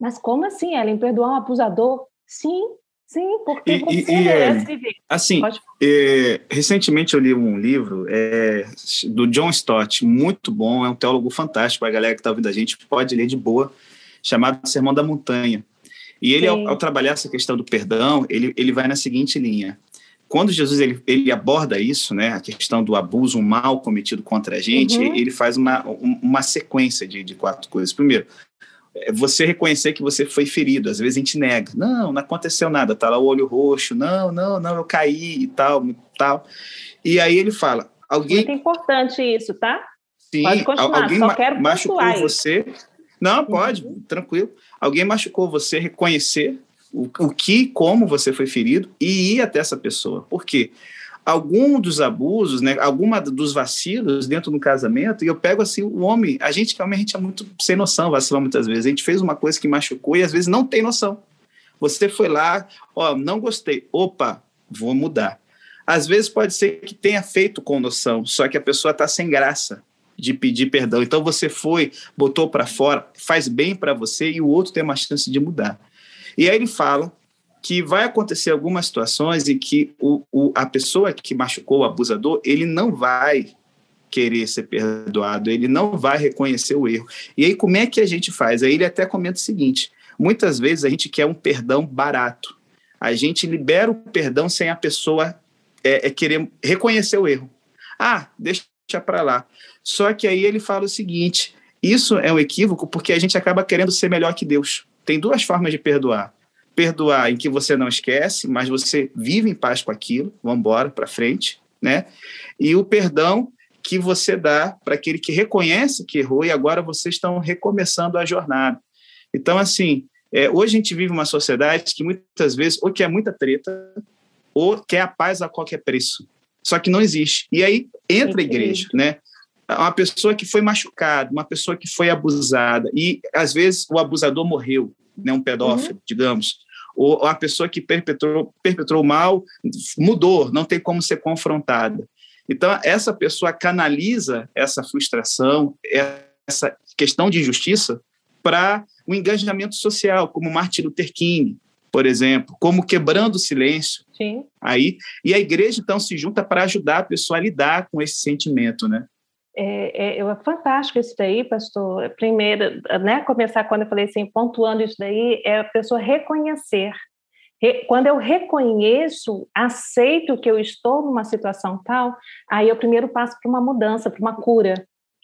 Mas como assim, Ellen, perdoar um abusador? Sim, Sim, porque e, você e, merece viver. Assim, é, recentemente eu li um livro é, do John Stott, muito bom, é um teólogo fantástico, a galera que está ouvindo a gente pode ler de boa, chamado Sermão da Montanha. E ele, ao, ao, trabalhar essa questão do perdão, ele, ele vai na seguinte linha. Quando Jesus ele, ele aborda isso, né, a questão do abuso, um mal cometido contra a gente, uhum. ele faz uma, uma sequência de, de quatro coisas. Primeiro, é você reconhecer que você foi ferido. Às vezes a gente nega. Não, não aconteceu nada. Tá lá o olho roxo. Não, não, não, eu caí e tal, tal. E aí ele fala, alguém... Muito importante isso, tá? Sim, pode continuar, alguém só quero machucou você. Não, uhum. pode, uhum. tranquilo. Alguém machucou você, reconhecer o, o que, como você foi ferido e ir até essa pessoa. Por quê? Porque algum dos abusos, né, alguma dos vacilos dentro do casamento, e eu pego assim o homem, a gente que homem, a gente é muito sem noção, vacila muitas vezes. A gente fez uma coisa que machucou e às vezes não tem noção. Você foi lá, ó, não gostei. Opa, vou mudar. Às vezes pode ser que tenha feito com noção, só que a pessoa está sem graça de pedir perdão. Então você foi, botou para fora, faz bem para você e o outro tem uma chance de mudar. E aí ele fala que vai acontecer algumas situações em que o, o, a pessoa que machucou o abusador, ele não vai querer ser perdoado, ele não vai reconhecer o erro. E aí, como é que a gente faz? Aí ele até comenta o seguinte: muitas vezes a gente quer um perdão barato. A gente libera o perdão sem a pessoa é, é querer reconhecer o erro. Ah, deixa para lá. Só que aí ele fala o seguinte: isso é um equívoco porque a gente acaba querendo ser melhor que Deus. Tem duas formas de perdoar perdoar em que você não esquece, mas você vive em paz com aquilo, vamos embora para frente, né? E o perdão que você dá para aquele que reconhece que errou e agora vocês estão recomeçando a jornada. Então, assim, é, hoje a gente vive uma sociedade que muitas vezes ou quer muita treta ou quer a paz a qualquer preço. Só que não existe. E aí entra a igreja, né? Uma pessoa que foi machucada, uma pessoa que foi abusada, e às vezes o abusador morreu, né? um pedófilo, uhum. digamos ou a pessoa que perpetrou, perpetrou o mal mudou, não tem como ser confrontada. Então, essa pessoa canaliza essa frustração, essa questão de injustiça, para o um engajamento social, como Martin Luther King, por exemplo, como quebrando o silêncio. Sim. Aí, e a igreja então se junta para ajudar a pessoa a lidar com esse sentimento, né? É, é, é, fantástico isso daí, pastor. Primeiro, né, começar quando eu falei assim, pontuando isso daí, é a pessoa reconhecer. Re, quando eu reconheço, aceito que eu estou numa situação tal, aí eu primeiro passo para uma mudança, para uma cura,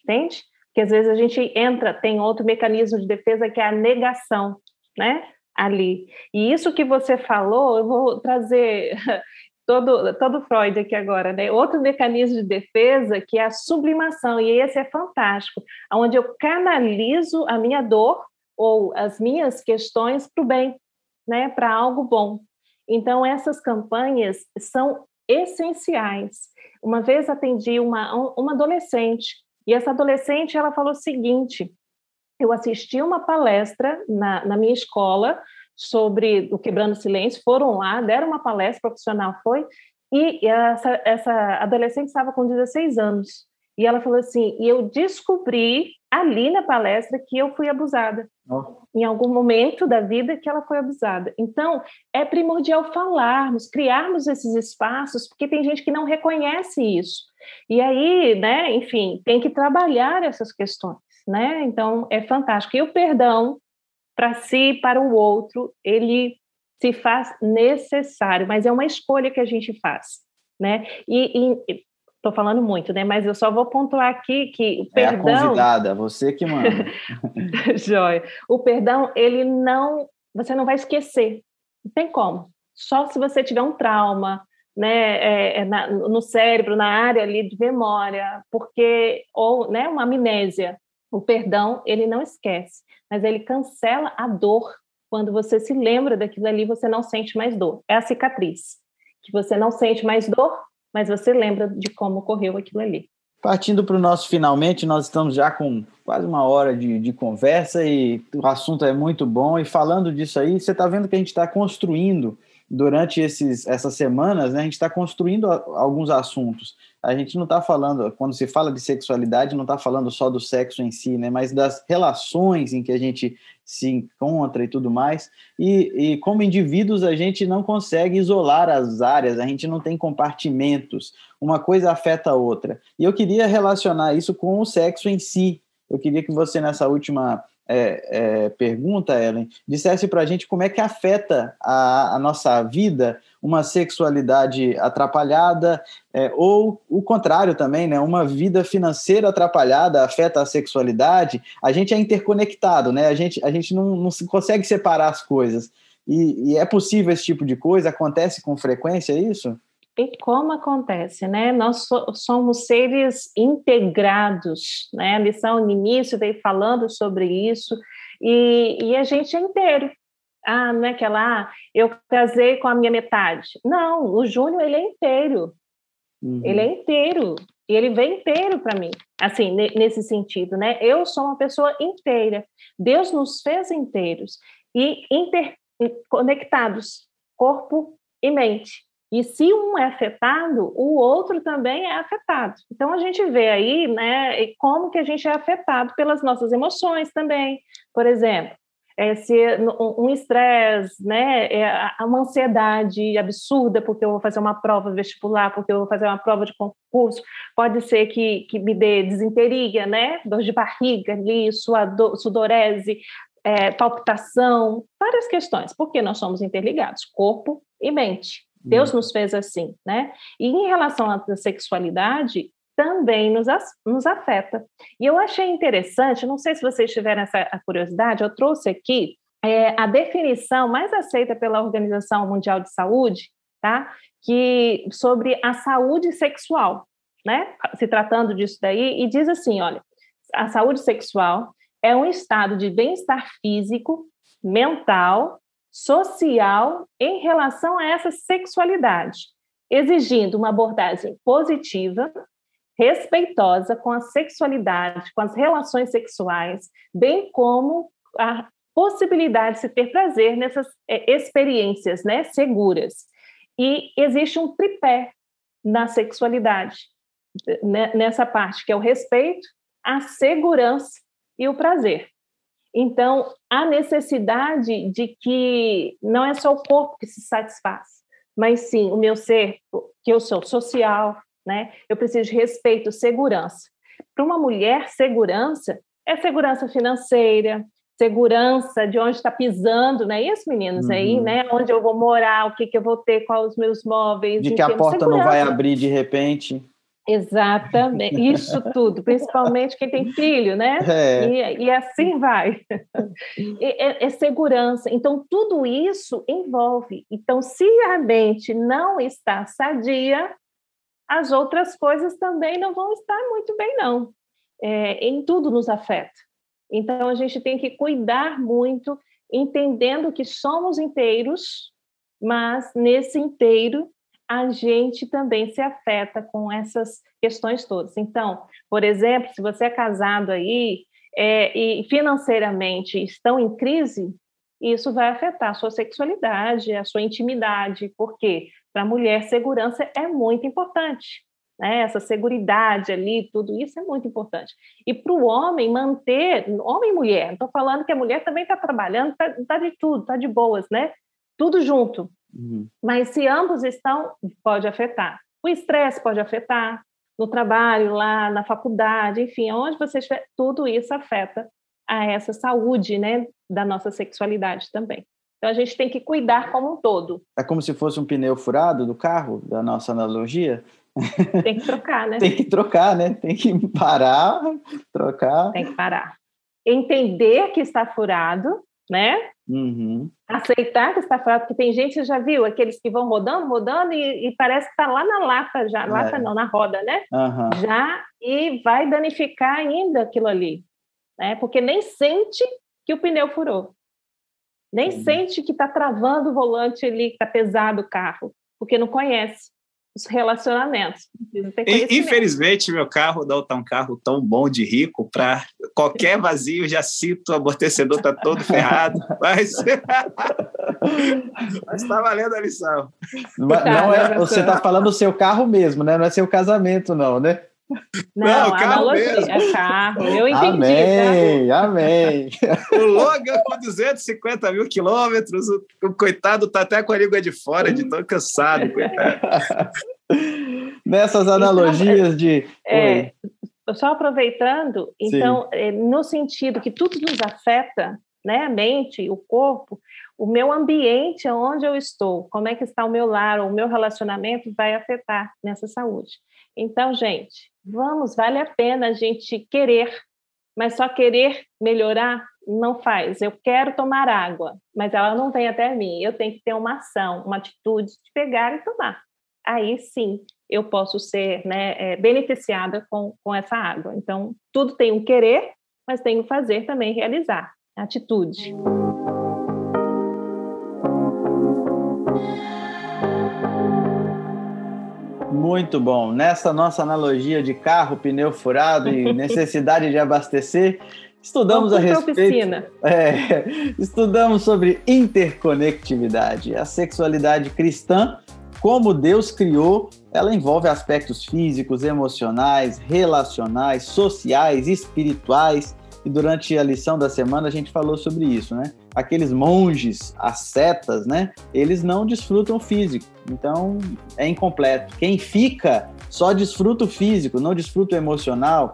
entende? Porque às vezes a gente entra, tem outro mecanismo de defesa que é a negação, né? Ali. E isso que você falou, eu vou trazer todo, todo Freud aqui agora, né? Outro mecanismo de defesa que é a sublimação, e esse é fantástico, onde eu canalizo a minha dor ou as minhas questões para o bem, né? Para algo bom. Então, essas campanhas são essenciais. Uma vez atendi uma, uma adolescente, e essa adolescente ela falou o seguinte: eu assisti uma palestra na, na minha escola sobre o Quebrando Silêncio, foram lá, deram uma palestra profissional, foi, e essa, essa adolescente estava com 16 anos. E ela falou assim: e eu descobri ali na palestra que eu fui abusada. Oh. Em algum momento da vida que ela foi abusada. Então, é primordial falarmos, criarmos esses espaços, porque tem gente que não reconhece isso. E aí, né, enfim, tem que trabalhar essas questões, né? Então, é fantástico. E o perdão, para si e para o outro, ele se faz necessário, mas é uma escolha que a gente faz, né? E estou falando muito, né? Mas eu só vou pontuar aqui que o perdão. É a convidada, você que manda. Joia. O perdão, ele não, você não vai esquecer. Não tem como. Só se você tiver um trauma, né, é, é na, no cérebro, na área ali de memória, porque ou, né, uma amnésia. O perdão, ele não esquece mas ele cancela a dor. Quando você se lembra daquilo ali, você não sente mais dor. É a cicatriz, que você não sente mais dor, mas você lembra de como ocorreu aquilo ali. Partindo para o nosso finalmente, nós estamos já com quase uma hora de, de conversa e o assunto é muito bom. E falando disso aí, você está vendo que a gente está construindo durante esses, essas semanas, né, a gente está construindo alguns assuntos. A gente não está falando, quando se fala de sexualidade, não está falando só do sexo em si, né, mas das relações em que a gente se encontra e tudo mais. E, e como indivíduos, a gente não consegue isolar as áreas, a gente não tem compartimentos. Uma coisa afeta a outra. E eu queria relacionar isso com o sexo em si. Eu queria que você, nessa última é, é, pergunta, Ellen, dissesse para a gente como é que afeta a, a nossa vida uma sexualidade atrapalhada é, ou o contrário também, né? Uma vida financeira atrapalhada afeta a sexualidade. A gente é interconectado, né? A gente, a gente não, não consegue separar as coisas. E, e é possível esse tipo de coisa? Acontece com frequência isso? E como acontece, né? Nós so, somos seres integrados, né? A lição no início veio falando sobre isso, e, e a gente é inteiro. Ah, não é que lá, ah, eu casei com a minha metade. Não, o Júnior, ele é inteiro. Uhum. Ele é inteiro. E ele vem inteiro para mim, assim, nesse sentido, né? Eu sou uma pessoa inteira. Deus nos fez inteiros e interconectados, corpo e mente. E se um é afetado, o outro também é afetado. Então a gente vê aí, né, como que a gente é afetado pelas nossas emoções também. Por exemplo, é, se um estresse, né, é uma ansiedade absurda porque eu vou fazer uma prova vestibular, porque eu vou fazer uma prova de concurso, pode ser que, que me dê desinteria, né, dor de barriga ali, suador, sudorese, é, palpitação, várias questões, porque nós somos interligados, corpo e mente. Deus nos fez assim, né? E em relação à sexualidade, também nos, nos afeta. E eu achei interessante, não sei se vocês tiveram essa curiosidade, eu trouxe aqui é, a definição mais aceita pela Organização Mundial de Saúde, tá? Que sobre a saúde sexual. né, se tratando disso daí, e diz assim: olha, a saúde sexual é um estado de bem-estar físico, mental, social em relação a essa sexualidade, exigindo uma abordagem positiva, respeitosa com a sexualidade, com as relações sexuais, bem como a possibilidade de se ter prazer nessas é, experiências né, seguras. E existe um tripé na sexualidade, né, nessa parte, que é o respeito, a segurança e o prazer. Então, a necessidade de que não é só o corpo que se satisfaz, mas sim o meu ser, que eu sou social, né? Eu preciso de respeito, segurança. Para uma mulher, segurança é segurança financeira, segurança de onde está pisando, não é isso, meninos? Uhum. Aí, né? Onde eu vou morar, o que, que eu vou ter, quais os meus móveis. De que a porta segurança. não vai abrir de repente. Exatamente, isso tudo, principalmente quem tem filho, né? É. E, e, assim vai. É, é, segurança. Então, tudo isso envolve. Então, se a mente não está sadia, as outras coisas também não vão estar muito bem, não. É, em tudo nos afeta. Então, a gente tem que cuidar muito, entendendo que somos inteiros, mas nesse inteiro a gente também se afeta com essas questões todas. Então, por exemplo, se você é casado aí é, e financeiramente estão em crise, isso vai afetar a sua sexualidade, a sua intimidade, porque para a mulher segurança é muito importante. Né? Essa segurança ali, tudo isso é muito importante. E para o homem manter, homem e mulher, estou falando que a mulher também está trabalhando, está tá de tudo, está de boas, né? Tudo junto. Uhum. Mas se ambos estão, pode afetar. O estresse pode afetar, no trabalho, lá na faculdade, enfim, onde você estiver, tudo isso afeta a essa saúde, né, da nossa sexualidade também. Então a gente tem que cuidar como um todo. É como se fosse um pneu furado do carro, da nossa analogia. Tem que trocar, né? tem que trocar, né? Tem que parar, trocar. Tem que parar. Entender que está furado né? Uhum. Aceitar que está fraco, porque tem gente, você já viu, aqueles que vão rodando, rodando e, e parece que está lá na lata já, é. lata não, na roda, né? Uhum. Já, e vai danificar ainda aquilo ali, né? Porque nem sente que o pneu furou. Nem uhum. sente que está travando o volante ali, que está pesado o carro, porque não conhece os relacionamentos. Infelizmente, meu carro não está um carro tão bom de rico para qualquer vazio já sinto o amortecedor está todo ferrado. Mas está valendo a lição. Não, tá, não é, você está falando do seu carro mesmo, né? Não é seu casamento, não, né? Não, não carro mesmo. é carro. Eu entendi. Amém, tá? amém. O Logan com 250 mil quilômetros, o, coitado tá até com a língua de fora, de tão cansado, coitado. Nessas analogias de. É, só aproveitando, então, é, no sentido que tudo nos afeta, né, a mente, o corpo, o meu ambiente, onde eu estou, como é que está o meu lar, o meu relacionamento vai afetar nessa saúde. Então, gente, vamos, vale a pena a gente querer, mas só querer melhorar não faz. Eu quero tomar água, mas ela não vem até mim. Eu tenho que ter uma ação, uma atitude de pegar e tomar. Aí sim eu posso ser né, é, beneficiada com, com essa água. Então, tudo tem um querer, mas tem um fazer também, realizar. Atitude. Muito bom. Nessa nossa analogia de carro, pneu furado e necessidade de abastecer, estudamos a respeito. É, estudamos sobre interconectividade, a sexualidade cristã, como Deus criou. Ela envolve aspectos físicos, emocionais, relacionais, sociais, espirituais e durante a lição da semana a gente falou sobre isso, né? Aqueles monges, ascetas, né? Eles não desfrutam físico, então é incompleto. Quem fica só desfruta o físico, não desfruta o emocional.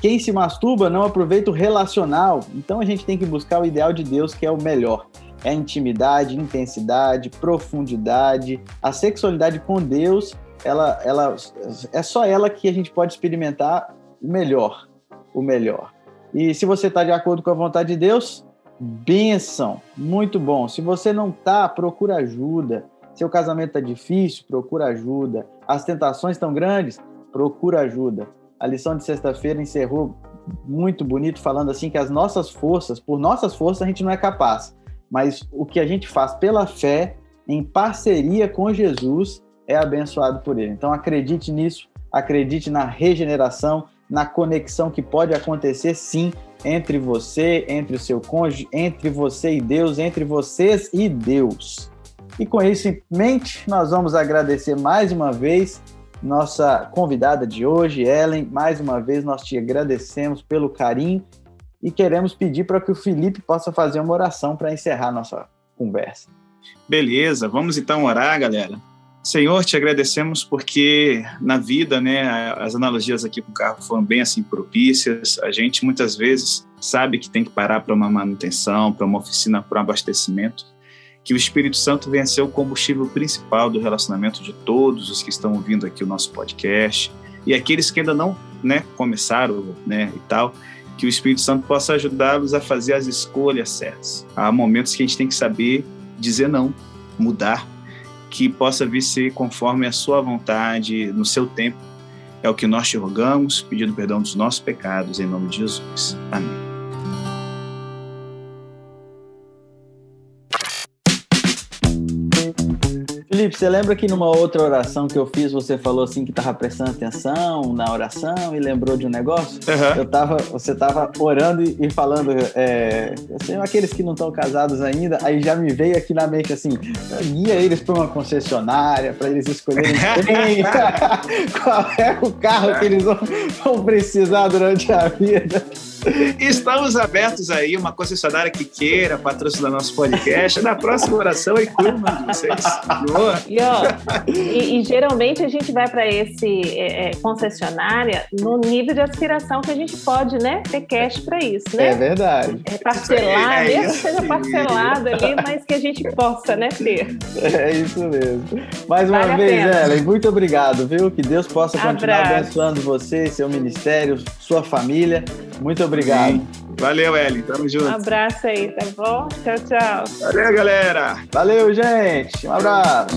Quem se masturba não aproveita o relacional. Então a gente tem que buscar o ideal de Deus, que é o melhor. É intimidade, intensidade, profundidade. A sexualidade com Deus, ela, ela, é só ela que a gente pode experimentar o melhor. O melhor. E se você está de acordo com a vontade de Deus, benção, muito bom. Se você não está, procura ajuda. Seu casamento está difícil, procura ajuda. As tentações estão grandes, procura ajuda. A lição de sexta-feira encerrou muito bonito falando assim que as nossas forças, por nossas forças a gente não é capaz, mas o que a gente faz pela fé, em parceria com Jesus, é abençoado por ele. Então acredite nisso, acredite na regeneração, na conexão que pode acontecer sim entre você, entre o seu cônjuge, entre você e Deus, entre vocês e Deus. E com isso em mente, nós vamos agradecer mais uma vez nossa convidada de hoje, Ellen. Mais uma vez nós te agradecemos pelo carinho e queremos pedir para que o Felipe possa fazer uma oração para encerrar nossa conversa. Beleza, vamos então orar, galera. Senhor, te agradecemos porque na vida, né, as analogias aqui com o carro foram bem assim propícias. A gente muitas vezes sabe que tem que parar para uma manutenção, para uma oficina, para um abastecimento. Que o Espírito Santo venha ser o combustível principal do relacionamento de todos os que estão ouvindo aqui o nosso podcast e aqueles que ainda não, né, começaram, né, e tal, que o Espírito Santo possa ajudá-los a fazer as escolhas certas. Há momentos que a gente tem que saber dizer não, mudar que possa vir ser conforme a sua vontade, no seu tempo. É o que nós te rogamos, pedindo perdão dos nossos pecados, em nome de Jesus. Amém. Felipe, você lembra que numa outra oração que eu fiz, você falou assim que estava prestando atenção na oração e lembrou de um negócio? Uhum. Eu tava, você estava orando e, falando, é, assim, aqueles que não estão casados ainda, aí já me veio aqui na mente assim, guia eles para uma concessionária, para eles escolherem bem qual é o carro que eles vão, vão precisar durante a vida. Estamos abertos aí, uma concessionária que queira patrocinar nosso podcast. Na próxima oração, e cuido de vocês. Boa. E, ó, e, e, geralmente a gente vai para esse é, é, concessionária no nível de aspiração que a gente pode, né? Ter cash para isso, né? É verdade. É parcelar, é mesmo que seja parcelado ali, mas que a gente possa, né, ter. É isso mesmo. Mais uma vale vez, Ellen, muito obrigado, viu? Que Deus possa continuar Abraço. abençoando você, seu ministério, sua família. Muito obrigado obrigado. Sim. Valeu, Eli. Tamo junto. Um abraço aí, tá bom? Tchau, tchau. Valeu, galera. Valeu, gente. Um abraço.